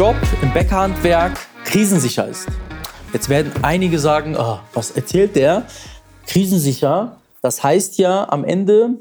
Job im Bäckerhandwerk krisensicher ist. Jetzt werden einige sagen, oh, was erzählt der? Krisensicher, das heißt ja am Ende,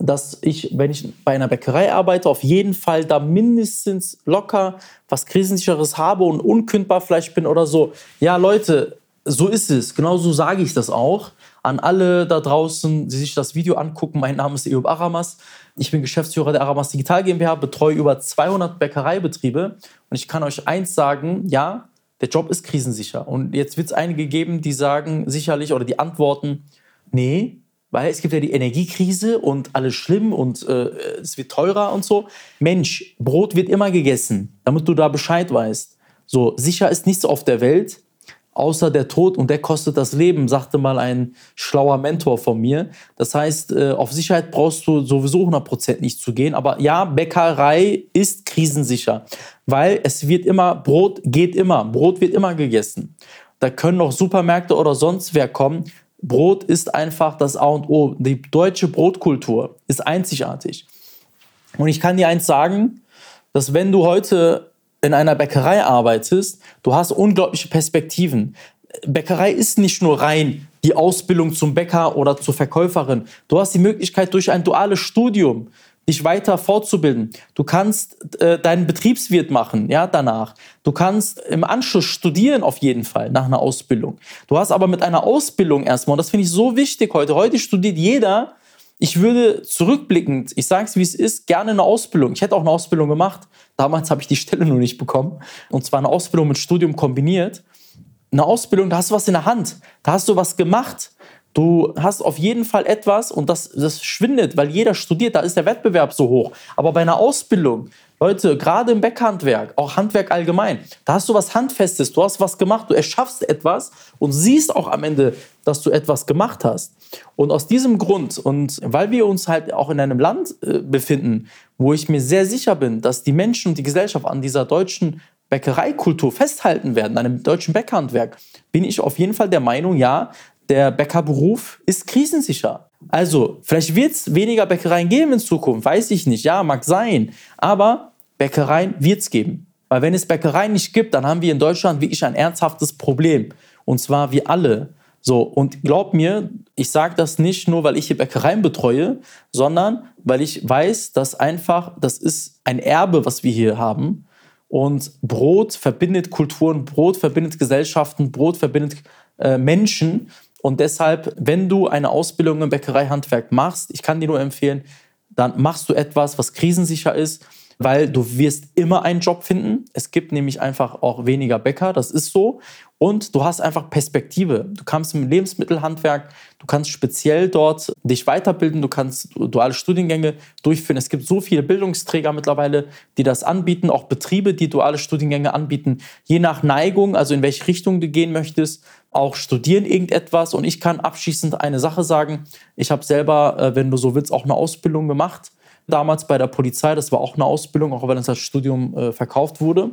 dass ich, wenn ich bei einer Bäckerei arbeite, auf jeden Fall da mindestens locker was Krisensicheres habe und unkündbar vielleicht bin oder so. Ja, Leute, so ist es. Genauso sage ich das auch. An alle da draußen, die sich das Video angucken, mein Name ist Eub Aramas. Ich bin Geschäftsführer der Aramas Digital GmbH, betreue über 200 Bäckereibetriebe. Und ich kann euch eins sagen, ja, der Job ist krisensicher. Und jetzt wird es einige geben, die sagen sicherlich oder die antworten, nee, weil es gibt ja die Energiekrise und alles schlimm und äh, es wird teurer und so. Mensch, Brot wird immer gegessen, damit du da Bescheid weißt. So, sicher ist nichts auf der Welt, außer der Tod und der kostet das Leben, sagte mal ein schlauer Mentor von mir. Das heißt, äh, auf Sicherheit brauchst du sowieso 100% nicht zu gehen. Aber ja, Bäckerei ist krisensicher, weil es wird immer, Brot geht immer, Brot wird immer gegessen. Da können noch Supermärkte oder sonst wer kommen. Brot ist einfach das A und O. Die deutsche Brotkultur ist einzigartig. Und ich kann dir eins sagen, dass wenn du heute in einer Bäckerei arbeitest, du hast unglaubliche Perspektiven. Bäckerei ist nicht nur rein die Ausbildung zum Bäcker oder zur Verkäuferin. Du hast die Möglichkeit durch ein duales Studium dich weiter fortzubilden. Du kannst äh, deinen Betriebswirt machen, ja, danach. Du kannst im Anschluss studieren auf jeden Fall nach einer Ausbildung. Du hast aber mit einer Ausbildung erstmal, und das finde ich so wichtig heute, heute studiert jeder, ich würde zurückblickend, ich sage es wie es ist, gerne eine Ausbildung. Ich hätte auch eine Ausbildung gemacht. Damals habe ich die Stelle nur nicht bekommen. Und zwar eine Ausbildung mit Studium kombiniert. Eine Ausbildung, da hast du was in der Hand. Da hast du was gemacht. Du hast auf jeden Fall etwas und das, das schwindet, weil jeder studiert, da ist der Wettbewerb so hoch. Aber bei einer Ausbildung, Leute, gerade im Backhandwerk, auch Handwerk allgemein, da hast du was Handfestes, du hast was gemacht, du erschaffst etwas und siehst auch am Ende, dass du etwas gemacht hast. Und aus diesem Grund und weil wir uns halt auch in einem Land äh, befinden, wo ich mir sehr sicher bin, dass die Menschen und die Gesellschaft an dieser deutschen Bäckereikultur festhalten werden, an einem deutschen Bäckerhandwerk, bin ich auf jeden Fall der Meinung, ja, der Bäckerberuf ist krisensicher. Also, vielleicht wird es weniger Bäckereien geben in Zukunft, weiß ich nicht. Ja, mag sein. Aber Bäckereien wird es geben. Weil wenn es Bäckereien nicht gibt, dann haben wir in Deutschland wirklich ein ernsthaftes Problem. Und zwar wir alle. So, und glaub mir, ich sage das nicht nur, weil ich hier Bäckereien betreue, sondern weil ich weiß, dass einfach, das ist ein Erbe, was wir hier haben. Und Brot verbindet Kulturen, Brot verbindet Gesellschaften, Brot verbindet äh, Menschen. Und deshalb, wenn du eine Ausbildung im Bäckereihandwerk machst, ich kann dir nur empfehlen, dann machst du etwas, was krisensicher ist, weil du wirst immer einen Job finden. Es gibt nämlich einfach auch weniger Bäcker, das ist so. Und du hast einfach Perspektive. Du kannst im Lebensmittelhandwerk, du kannst speziell dort dich weiterbilden, du kannst duale Studiengänge durchführen. Es gibt so viele Bildungsträger mittlerweile, die das anbieten, auch Betriebe, die duale Studiengänge anbieten, je nach Neigung, also in welche Richtung du gehen möchtest, auch studieren irgendetwas. Und ich kann abschließend eine Sache sagen. Ich habe selber, äh, wenn du so willst, auch eine Ausbildung gemacht damals bei der Polizei. Das war auch eine Ausbildung, auch wenn es als Studium äh, verkauft wurde.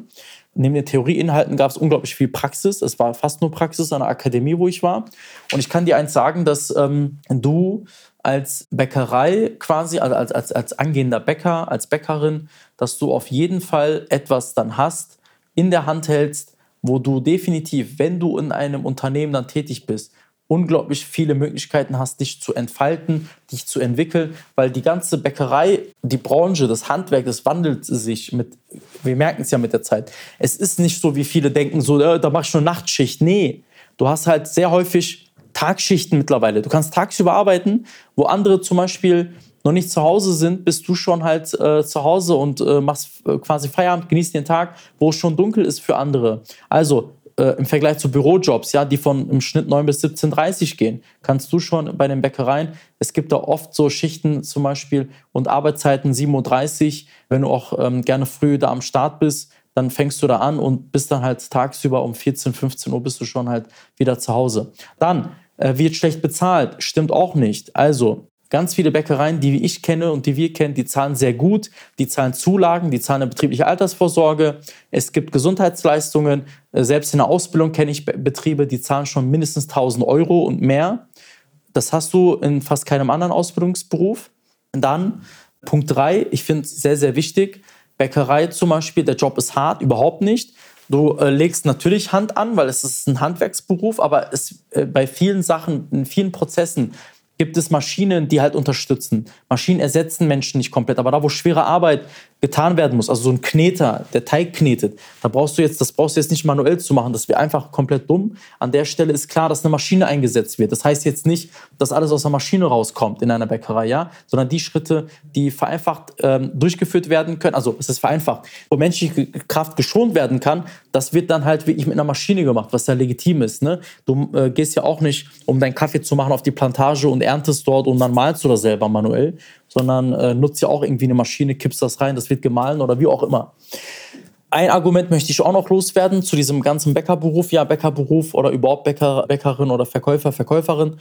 Neben den Theorieinhalten gab es unglaublich viel Praxis. Es war fast nur Praxis an der Akademie, wo ich war. Und ich kann dir eins sagen, dass ähm, du als Bäckerei quasi, also als, als, als angehender Bäcker, als Bäckerin, dass du auf jeden Fall etwas dann hast, in der Hand hältst, wo du definitiv, wenn du in einem Unternehmen dann tätig bist, unglaublich viele Möglichkeiten hast, dich zu entfalten, dich zu entwickeln, weil die ganze Bäckerei, die Branche, das Handwerk, das wandelt sich mit, wir merken es ja mit der Zeit. Es ist nicht so, wie viele denken, so, äh, da mach ich nur Nachtschicht. Nee, du hast halt sehr häufig Tagschichten mittlerweile. Du kannst tagsüber arbeiten, wo andere zum Beispiel noch nicht zu Hause sind, bist du schon halt äh, zu Hause und äh, machst äh, quasi Feierabend, genießt den Tag, wo es schon dunkel ist für andere. Also äh, im Vergleich zu Bürojobs, ja, die von im Schnitt 9 bis 17.30 gehen, kannst du schon bei den Bäckereien, es gibt da oft so Schichten zum Beispiel und Arbeitszeiten 7.30 Uhr, wenn du auch ähm, gerne früh da am Start bist, dann fängst du da an und bist dann halt tagsüber um 14, 15 Uhr bist du schon halt wieder zu Hause. Dann äh, wird schlecht bezahlt, stimmt auch nicht. Also Ganz viele Bäckereien, die ich kenne und die wir kennen, die zahlen sehr gut. Die zahlen Zulagen, die zahlen eine betriebliche Altersvorsorge. Es gibt Gesundheitsleistungen. Äh, selbst in der Ausbildung kenne ich Betriebe, die zahlen schon mindestens 1000 Euro und mehr. Das hast du in fast keinem anderen Ausbildungsberuf. Und dann Punkt drei, ich finde es sehr, sehr wichtig. Bäckerei zum Beispiel, der Job ist hart, überhaupt nicht. Du äh, legst natürlich Hand an, weil es ist ein Handwerksberuf, aber es, äh, bei vielen Sachen, in vielen Prozessen gibt es Maschinen, die halt unterstützen. Maschinen ersetzen Menschen nicht komplett, aber da, wo schwere Arbeit getan werden muss, also so ein Kneter, der Teig knetet, da brauchst du jetzt, das brauchst du jetzt nicht manuell zu machen, das wäre einfach komplett dumm. An der Stelle ist klar, dass eine Maschine eingesetzt wird. Das heißt jetzt nicht, dass alles aus der Maschine rauskommt in einer Bäckerei, ja, sondern die Schritte, die vereinfacht ähm, durchgeführt werden können, also es ist vereinfacht, wo menschliche Kraft geschont werden kann, das wird dann halt wirklich mit einer Maschine gemacht, was ja legitim ist. Ne? Du äh, gehst ja auch nicht, um deinen Kaffee zu machen, auf die Plantage und erntest dort und dann malst du das selber manuell, sondern äh, nutzt ja auch irgendwie eine Maschine, kippst das rein, das wird gemahlen oder wie auch immer. Ein Argument möchte ich auch noch loswerden zu diesem ganzen Bäckerberuf. Ja, Bäckerberuf oder überhaupt Bäcker, Bäckerin oder Verkäufer, Verkäuferin.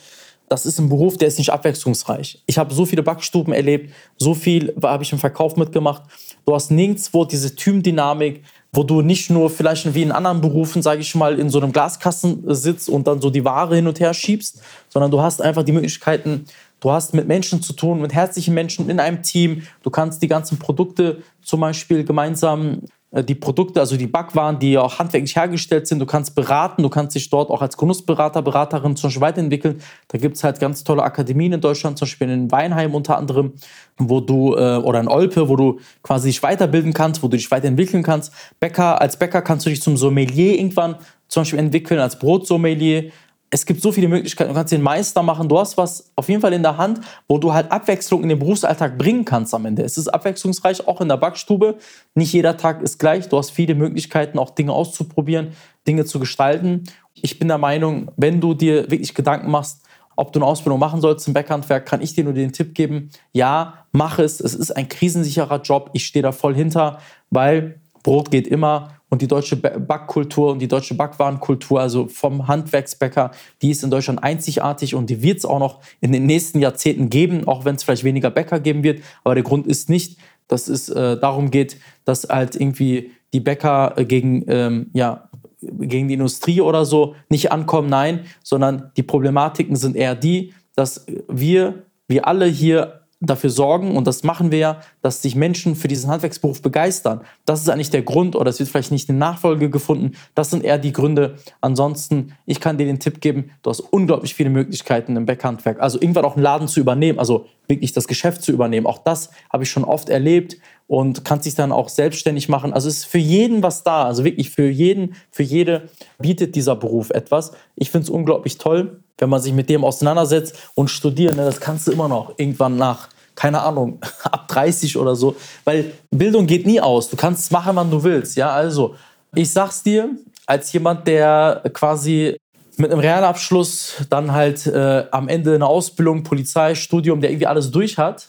Das ist ein Beruf, der ist nicht abwechslungsreich. Ich habe so viele Backstuben erlebt, so viel habe ich im Verkauf mitgemacht. Du hast nirgendwo diese Teamdynamik, wo du nicht nur vielleicht wie in anderen Berufen, sage ich mal, in so einem Glaskasten sitzt und dann so die Ware hin und her schiebst, sondern du hast einfach die Möglichkeiten, Du hast mit Menschen zu tun, mit herzlichen Menschen in einem Team. Du kannst die ganzen Produkte zum Beispiel gemeinsam, äh, die Produkte, also die Backwaren, die auch handwerklich hergestellt sind, du kannst beraten, du kannst dich dort auch als Genussberater, Beraterin zum Beispiel weiterentwickeln. Da gibt es halt ganz tolle Akademien in Deutschland, zum Beispiel in Weinheim unter anderem, wo du, äh, oder in Olpe, wo du quasi dich weiterbilden kannst, wo du dich weiterentwickeln kannst. Bäcker, als Bäcker kannst du dich zum Sommelier irgendwann zum Beispiel entwickeln, als Brotsommelier es gibt so viele Möglichkeiten. Du kannst den Meister machen. Du hast was auf jeden Fall in der Hand, wo du halt Abwechslung in den Berufsalltag bringen kannst am Ende. Es ist abwechslungsreich, auch in der Backstube. Nicht jeder Tag ist gleich. Du hast viele Möglichkeiten, auch Dinge auszuprobieren, Dinge zu gestalten. Ich bin der Meinung, wenn du dir wirklich Gedanken machst, ob du eine Ausbildung machen sollst im Backhandwerk, kann ich dir nur den Tipp geben, ja, mach es. Es ist ein krisensicherer Job. Ich stehe da voll hinter, weil Brot geht immer und die deutsche Backkultur und die deutsche Backwarenkultur, also vom Handwerksbäcker, die ist in Deutschland einzigartig und die wird es auch noch in den nächsten Jahrzehnten geben, auch wenn es vielleicht weniger Bäcker geben wird. Aber der Grund ist nicht, dass es äh, darum geht, dass halt irgendwie die Bäcker äh, gegen, ähm, ja, gegen die Industrie oder so nicht ankommen, nein, sondern die Problematiken sind eher die, dass wir, wir alle hier dafür sorgen, und das machen wir ja, dass sich Menschen für diesen Handwerksberuf begeistern. Das ist eigentlich der Grund, oder es wird vielleicht nicht eine Nachfolge gefunden. Das sind eher die Gründe. Ansonsten, ich kann dir den Tipp geben, du hast unglaublich viele Möglichkeiten im Backhandwerk. Also irgendwann auch einen Laden zu übernehmen, also wirklich das Geschäft zu übernehmen. Auch das habe ich schon oft erlebt und kannst dich dann auch selbstständig machen. Also es ist für jeden was da. Also wirklich für jeden, für jede bietet dieser Beruf etwas. Ich finde es unglaublich toll wenn man sich mit dem auseinandersetzt und studieren, ne, das kannst du immer noch irgendwann nach, keine Ahnung, ab 30 oder so, weil Bildung geht nie aus. Du kannst machen, wann du willst. Ja, also ich sag's dir, als jemand, der quasi mit einem Realabschluss dann halt äh, am Ende eine Ausbildung, Polizei, Studium, der irgendwie alles durch hat,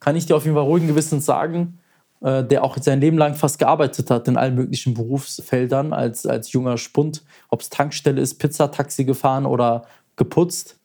kann ich dir auf jeden Fall ruhigen Gewissens sagen, äh, der auch sein Leben lang fast gearbeitet hat in allen möglichen Berufsfeldern als, als junger Spund, ob es Tankstelle ist, Pizzataxi gefahren oder geputzt,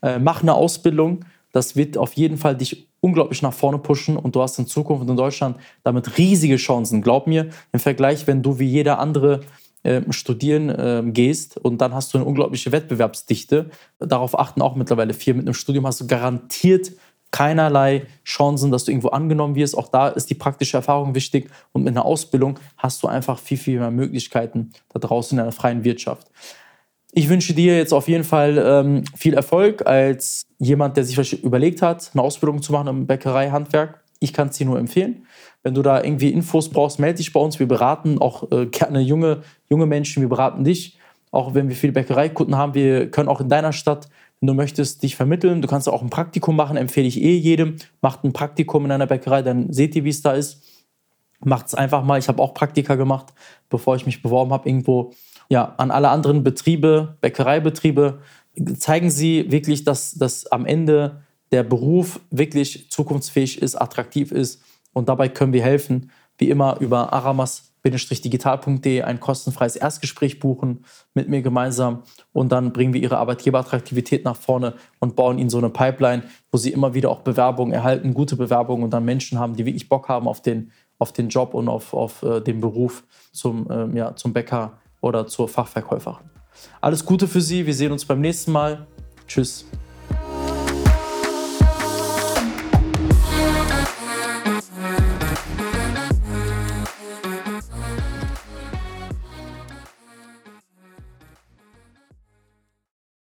äh, mach eine Ausbildung. Das wird auf jeden Fall dich unglaublich nach vorne pushen und du hast in Zukunft in Deutschland damit riesige Chancen. Glaub mir, im Vergleich, wenn du wie jeder andere äh, studieren äh, gehst und dann hast du eine unglaubliche Wettbewerbsdichte. Darauf achten auch mittlerweile vier. Mit einem Studium hast du garantiert keinerlei Chancen, dass du irgendwo angenommen wirst. Auch da ist die praktische Erfahrung wichtig. Und mit einer Ausbildung hast du einfach viel, viel mehr Möglichkeiten da draußen in der freien Wirtschaft. Ich wünsche dir jetzt auf jeden Fall ähm, viel Erfolg als jemand, der sich vielleicht überlegt hat, eine Ausbildung zu machen im Bäckereihandwerk. Ich kann es dir nur empfehlen. Wenn du da irgendwie Infos brauchst, melde dich bei uns. Wir beraten auch äh, gerne junge, junge Menschen. Wir beraten dich. Auch wenn wir viele Bäckereikunden haben, wir können auch in deiner Stadt, wenn du möchtest, dich vermitteln. Du kannst auch ein Praktikum machen, empfehle ich eh jedem. Macht ein Praktikum in einer Bäckerei, dann seht ihr, wie es da ist. Macht es einfach mal. Ich habe auch Praktika gemacht, bevor ich mich beworben habe irgendwo ja, an alle anderen Betriebe, Bäckereibetriebe, zeigen Sie wirklich, dass, dass am Ende der Beruf wirklich zukunftsfähig ist, attraktiv ist. Und dabei können wir helfen, wie immer über aramas-digital.de ein kostenfreies Erstgespräch buchen mit mir gemeinsam und dann bringen wir ihre Arbeitgeberattraktivität nach vorne und bauen ihnen so eine Pipeline, wo sie immer wieder auch Bewerbungen erhalten, gute Bewerbungen und dann Menschen haben, die wirklich Bock haben auf den, auf den Job und auf, auf äh, den Beruf zum, äh, ja, zum Bäcker oder zur Fachverkäuferin. Alles Gute für Sie, wir sehen uns beim nächsten Mal. Tschüss.